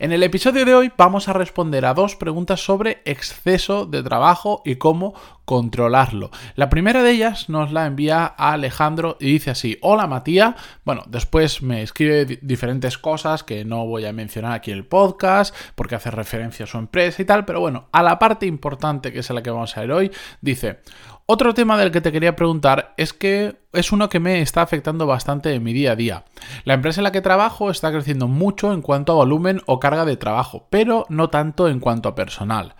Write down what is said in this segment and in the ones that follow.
En el episodio de hoy vamos a responder a dos preguntas sobre exceso de trabajo y cómo controlarlo. La primera de ellas nos la envía a Alejandro y dice así, hola Matías, bueno, después me escribe diferentes cosas que no voy a mencionar aquí en el podcast porque hace referencia a su empresa y tal, pero bueno, a la parte importante que es a la que vamos a ver hoy, dice, otro tema del que te quería preguntar es que es uno que me está afectando bastante en mi día a día. La empresa en la que trabajo está creciendo mucho en cuanto a volumen o carga de trabajo, pero no tanto en cuanto a personal.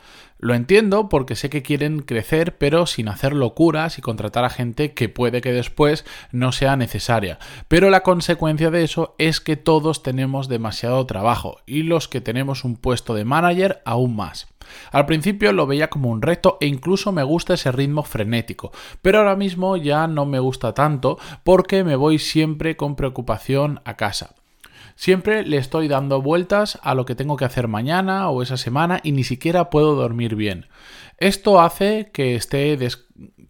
Lo entiendo porque sé que quieren crecer pero sin hacer locuras y contratar a gente que puede que después no sea necesaria. Pero la consecuencia de eso es que todos tenemos demasiado trabajo y los que tenemos un puesto de manager aún más. Al principio lo veía como un reto e incluso me gusta ese ritmo frenético, pero ahora mismo ya no me gusta tanto porque me voy siempre con preocupación a casa. Siempre le estoy dando vueltas a lo que tengo que hacer mañana o esa semana y ni siquiera puedo dormir bien. Esto hace que esté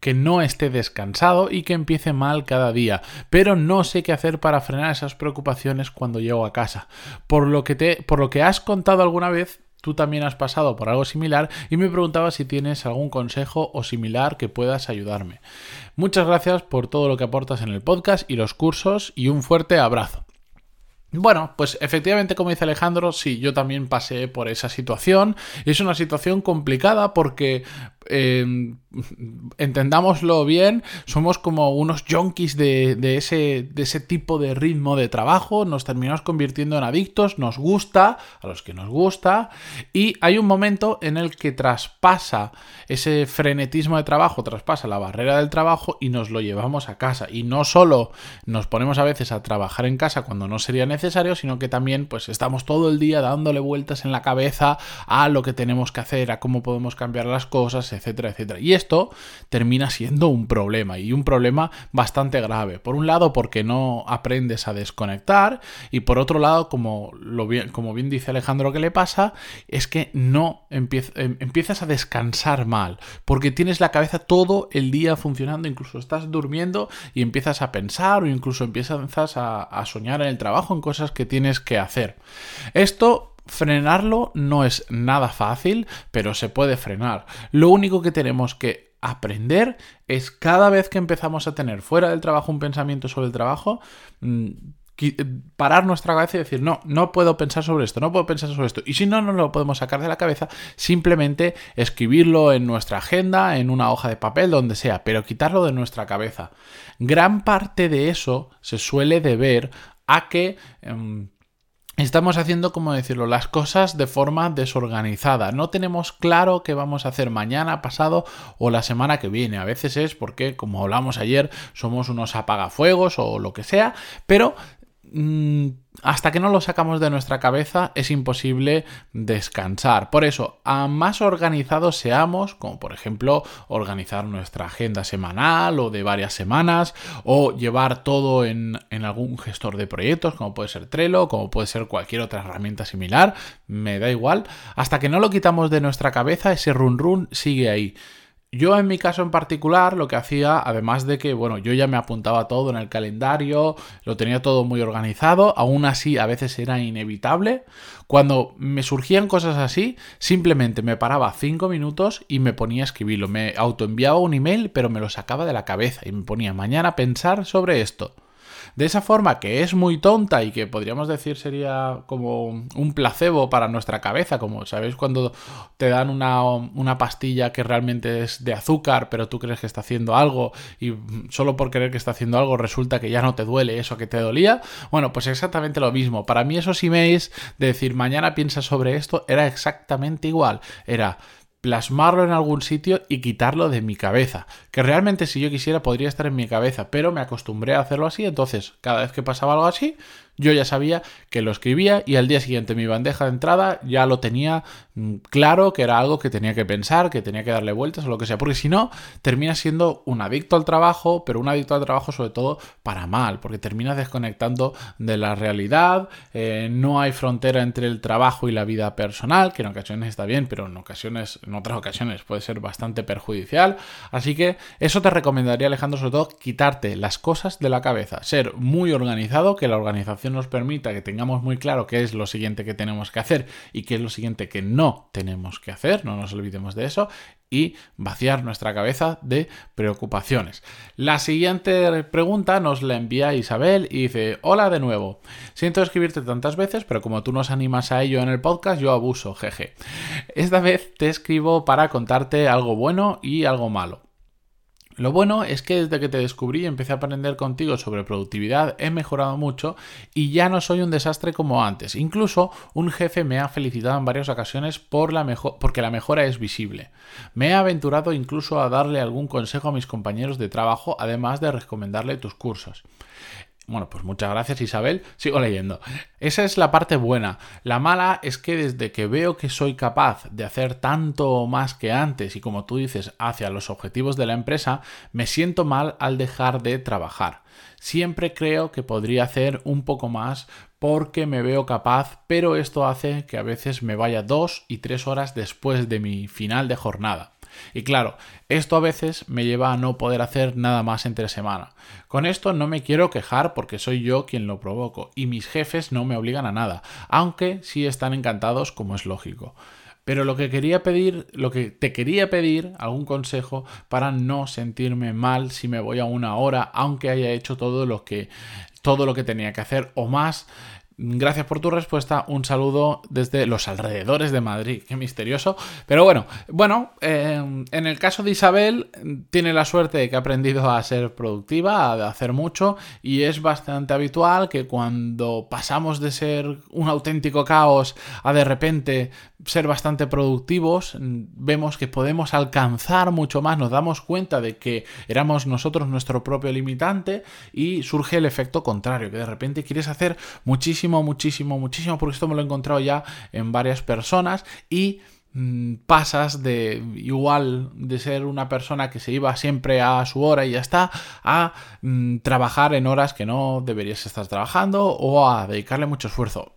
que no esté descansado y que empiece mal cada día, pero no sé qué hacer para frenar esas preocupaciones cuando llego a casa. Por lo que te por lo que has contado alguna vez, tú también has pasado por algo similar y me preguntaba si tienes algún consejo o similar que puedas ayudarme. Muchas gracias por todo lo que aportas en el podcast y los cursos y un fuerte abrazo. Bueno, pues efectivamente, como dice Alejandro, sí, yo también pasé por esa situación. Es una situación complicada porque Em, entendámoslo bien, somos como unos junkies de, ese, de ese tipo de ritmo de trabajo, nos terminamos convirtiendo en adictos, nos gusta, a los que nos gusta, y hay un momento en el que traspasa ese frenetismo de trabajo, traspasa la barrera del trabajo y nos lo llevamos a casa. Y no solo nos ponemos a veces a trabajar en casa cuando no sería necesario, sino que también pues estamos todo el día dándole vueltas en la cabeza a lo que tenemos que hacer, a cómo podemos cambiar las cosas, etcétera, etcétera. Y esto termina siendo un problema y un problema bastante grave. Por un lado, porque no aprendes a desconectar y por otro lado, como, lo bien, como bien dice Alejandro que le pasa, es que no em, empiezas a descansar mal porque tienes la cabeza todo el día funcionando, incluso estás durmiendo y empiezas a pensar o incluso empiezas a, a soñar en el trabajo, en cosas que tienes que hacer. Esto Frenarlo no es nada fácil, pero se puede frenar. Lo único que tenemos que aprender es cada vez que empezamos a tener fuera del trabajo un pensamiento sobre el trabajo, mm, parar nuestra cabeza y decir, no, no puedo pensar sobre esto, no puedo pensar sobre esto. Y si no, no lo podemos sacar de la cabeza, simplemente escribirlo en nuestra agenda, en una hoja de papel, donde sea, pero quitarlo de nuestra cabeza. Gran parte de eso se suele deber a que... Em, Estamos haciendo, como decirlo, las cosas de forma desorganizada. No tenemos claro qué vamos a hacer mañana, pasado o la semana que viene. A veces es porque, como hablamos ayer, somos unos apagafuegos o lo que sea, pero hasta que no lo sacamos de nuestra cabeza es imposible descansar. Por eso, a más organizados seamos, como por ejemplo organizar nuestra agenda semanal o de varias semanas, o llevar todo en, en algún gestor de proyectos, como puede ser Trello, como puede ser cualquier otra herramienta similar, me da igual, hasta que no lo quitamos de nuestra cabeza, ese run run sigue ahí. Yo en mi caso en particular lo que hacía, además de que, bueno, yo ya me apuntaba todo en el calendario, lo tenía todo muy organizado, aún así a veces era inevitable. Cuando me surgían cosas así, simplemente me paraba cinco minutos y me ponía a escribirlo. Me autoenviaba un email, pero me lo sacaba de la cabeza y me ponía mañana a pensar sobre esto. De esa forma que es muy tonta y que podríamos decir sería como un placebo para nuestra cabeza, como sabéis cuando te dan una, una pastilla que realmente es de azúcar, pero tú crees que está haciendo algo y solo por creer que está haciendo algo resulta que ya no te duele eso que te dolía. Bueno, pues exactamente lo mismo. Para mí esos emails de decir mañana piensa sobre esto era exactamente igual. Era plasmarlo en algún sitio y quitarlo de mi cabeza. Que realmente si yo quisiera podría estar en mi cabeza, pero me acostumbré a hacerlo así, entonces cada vez que pasaba algo así, yo ya sabía que lo escribía y al día siguiente mi bandeja de entrada ya lo tenía mm, claro que era algo que tenía que pensar, que tenía que darle vueltas o lo que sea, porque si no, termina siendo un adicto al trabajo, pero un adicto al trabajo sobre todo para mal, porque terminas desconectando de la realidad, eh, no hay frontera entre el trabajo y la vida personal, que en ocasiones está bien, pero en ocasiones, en otras ocasiones puede ser bastante perjudicial, así que eso te recomendaría Alejandro sobre todo quitarte las cosas de la cabeza, ser muy organizado, que la organización nos permita que tengamos muy claro qué es lo siguiente que tenemos que hacer y qué es lo siguiente que no tenemos que hacer, no nos olvidemos de eso, y vaciar nuestra cabeza de preocupaciones. La siguiente pregunta nos la envía Isabel y dice, hola de nuevo, siento escribirte tantas veces, pero como tú nos animas a ello en el podcast, yo abuso, jeje. Esta vez te escribo para contarte algo bueno y algo malo. Lo bueno es que desde que te descubrí y empecé a aprender contigo sobre productividad he mejorado mucho y ya no soy un desastre como antes. Incluso un jefe me ha felicitado en varias ocasiones por la porque la mejora es visible. Me he aventurado incluso a darle algún consejo a mis compañeros de trabajo, además de recomendarle tus cursos. Bueno, pues muchas gracias Isabel, sigo leyendo. Esa es la parte buena. La mala es que desde que veo que soy capaz de hacer tanto más que antes y como tú dices, hacia los objetivos de la empresa, me siento mal al dejar de trabajar. Siempre creo que podría hacer un poco más porque me veo capaz, pero esto hace que a veces me vaya dos y tres horas después de mi final de jornada. Y claro, esto a veces me lleva a no poder hacer nada más entre semana. Con esto no me quiero quejar porque soy yo quien lo provoco y mis jefes no me obligan a nada, aunque sí están encantados como es lógico. Pero lo que quería pedir, lo que te quería pedir, algún consejo para no sentirme mal si me voy a una hora, aunque haya hecho todo lo que todo lo que tenía que hacer o más Gracias por tu respuesta. Un saludo desde los alrededores de Madrid. Qué misterioso. Pero bueno, bueno, eh, en el caso de Isabel, tiene la suerte de que ha aprendido a ser productiva, a hacer mucho, y es bastante habitual que cuando pasamos de ser un auténtico caos a de repente ser bastante productivos, vemos que podemos alcanzar mucho más, nos damos cuenta de que éramos nosotros nuestro propio limitante y surge el efecto contrario, que de repente quieres hacer muchísimo muchísimo, muchísimo, porque esto me lo he encontrado ya en varias personas y mm, pasas de igual de ser una persona que se iba siempre a su hora y ya está, a mm, trabajar en horas que no deberías estar trabajando o a dedicarle mucho esfuerzo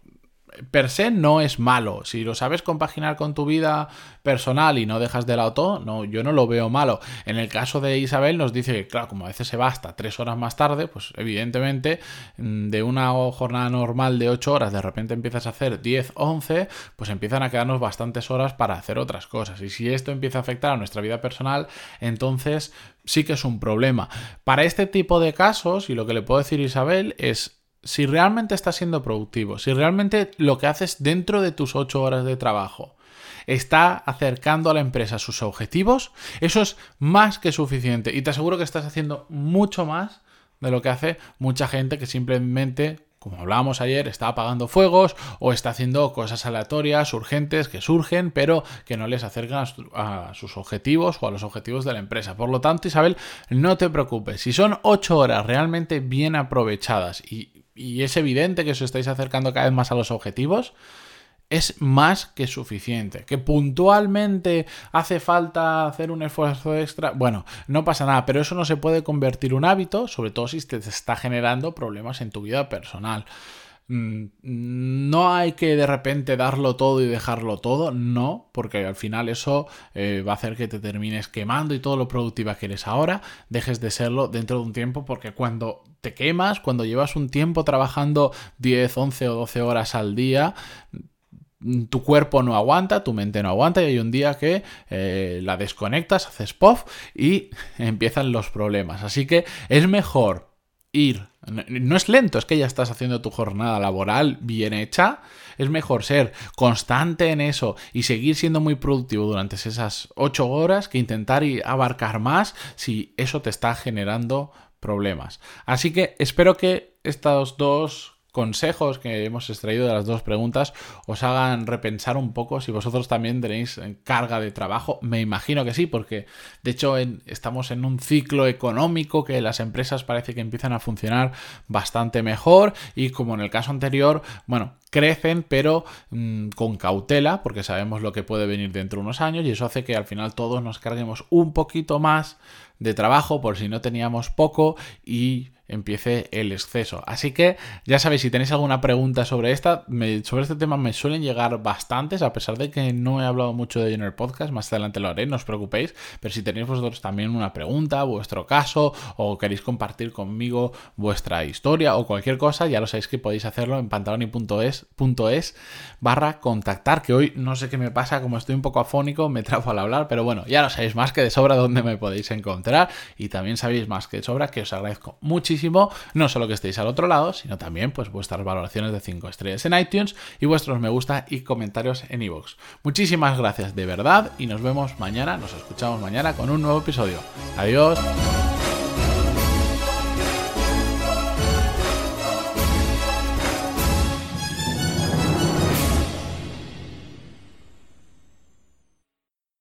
per se no es malo. Si lo sabes compaginar con tu vida personal y no dejas de lado todo, no, yo no lo veo malo. En el caso de Isabel nos dice que, claro, como a veces se va hasta tres horas más tarde, pues evidentemente mm, de una jornada normal de ocho horas, de repente empiezas a hacer 10, 11, pues empiezan a quedarnos bastantes horas para hacer otras cosas. Y si esto empieza a afectar a nuestra vida personal, entonces sí que es un problema. Para este tipo de casos, y lo que le puedo decir Isabel es si realmente estás siendo productivo, si realmente lo que haces dentro de tus ocho horas de trabajo está acercando a la empresa sus objetivos, eso es más que suficiente. Y te aseguro que estás haciendo mucho más de lo que hace mucha gente que simplemente, como hablábamos ayer, está apagando fuegos o está haciendo cosas aleatorias, urgentes, que surgen, pero que no les acercan a, sus objetivos o a los objetivos de la empresa. Por lo tanto, Isabel, no te preocupes. Si son ocho horas realmente bien aprovechadas y y es evidente que os estáis acercando cada vez más a los objetivos, es más que suficiente. Que puntualmente hace falta hacer un esfuerzo extra, bueno, no pasa nada, pero eso no se puede convertir en un hábito, sobre todo si te está generando problemas en tu vida personal. Mm, no hay que de repente darlo todo y dejarlo todo, no, porque al final eso eh, va a hacer que te termines quemando y todo lo productiva que eres ahora, dejes de serlo dentro de un tiempo, porque cuando te quemas, cuando llevas un tiempo trabajando 10, 11 o 12 horas al día, mm, tu cuerpo no aguanta, tu mente no aguanta y hay un día que eh, la desconectas, haces puff y empiezan los problemas. Así que es mejor ir. No es lento, es que ya estás haciendo tu jornada laboral bien hecha. Es mejor ser constante en eso y seguir siendo muy productivo durante esas ocho horas que intentar abarcar más si eso te está generando problemas. Así que espero que estos dos consejos que hemos extraído de las dos preguntas os hagan repensar un poco si vosotros también tenéis carga de trabajo. Me imagino que sí, porque de hecho estamos en un ciclo económico que las empresas parece que empiezan a funcionar bastante mejor y como en el caso anterior, bueno, crecen pero mm, con cautela porque sabemos lo que puede venir dentro de unos años y eso hace que al final todos nos carguemos un poquito más de trabajo por si no teníamos poco y empiece el exceso. Así que ya sabéis, si tenéis alguna pregunta sobre esta, sobre este tema me suelen llegar bastantes, a pesar de que no he hablado mucho de ello en el podcast, más adelante lo haré, no os preocupéis, pero si tenéis vosotros también una pregunta, vuestro caso, o queréis compartir conmigo vuestra historia o cualquier cosa, ya lo sabéis que podéis hacerlo en pantaloni.es barra contactar, que hoy no sé qué me pasa, como estoy un poco afónico, me trabo al hablar, pero bueno, ya lo sabéis más que de sobra dónde me podéis encontrar y también sabéis más que de sobra que os agradezco no solo que estéis al otro lado, sino también pues vuestras valoraciones de 5 estrellas en iTunes y vuestros me gusta y comentarios en iVoox. Muchísimas gracias de verdad y nos vemos mañana, nos escuchamos mañana con un nuevo episodio. Adiós.